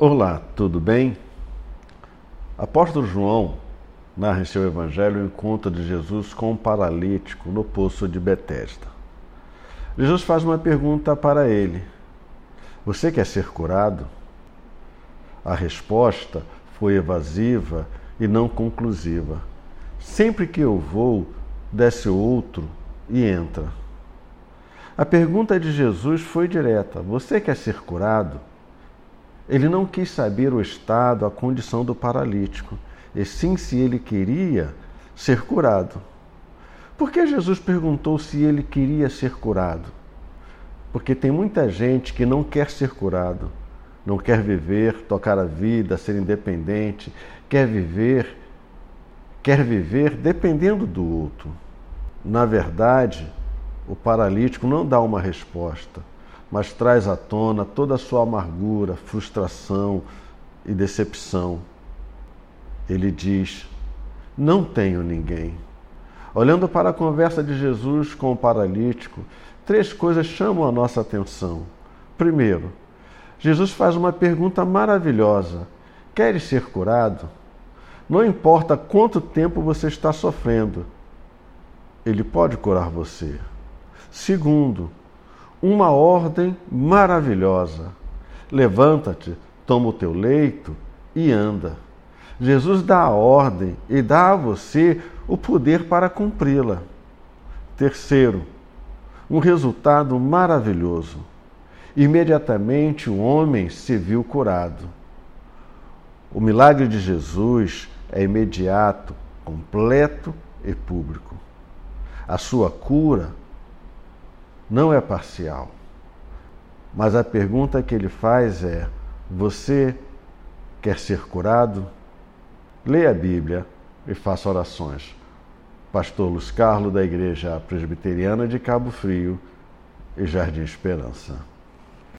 Olá, tudo bem? Apóstolo João narra em seu evangelho o encontro de Jesus com um paralítico no poço de Betesda. Jesus faz uma pergunta para ele: Você quer ser curado? A resposta foi evasiva e não conclusiva. Sempre que eu vou, desce outro e entra. A pergunta de Jesus foi direta: Você quer ser curado? Ele não quis saber o estado, a condição do paralítico, e sim se ele queria ser curado. Por que Jesus perguntou se ele queria ser curado? Porque tem muita gente que não quer ser curado, não quer viver, tocar a vida, ser independente, quer viver, quer viver dependendo do outro. Na verdade, o paralítico não dá uma resposta mas traz à tona toda a sua amargura, frustração e decepção. Ele diz: Não tenho ninguém. Olhando para a conversa de Jesus com o paralítico, três coisas chamam a nossa atenção. Primeiro, Jesus faz uma pergunta maravilhosa: Queres ser curado? Não importa quanto tempo você está sofrendo, Ele pode curar você. Segundo, uma ordem maravilhosa. Levanta-te, toma o teu leito e anda. Jesus dá a ordem e dá a você o poder para cumpri-la. Terceiro, um resultado maravilhoso. Imediatamente o homem se viu curado. O milagre de Jesus é imediato, completo e público. A sua cura não é parcial. Mas a pergunta que ele faz é: você quer ser curado? Leia a Bíblia e faça orações. Pastor Luiz Carlos, da Igreja Presbiteriana de Cabo Frio e Jardim Esperança.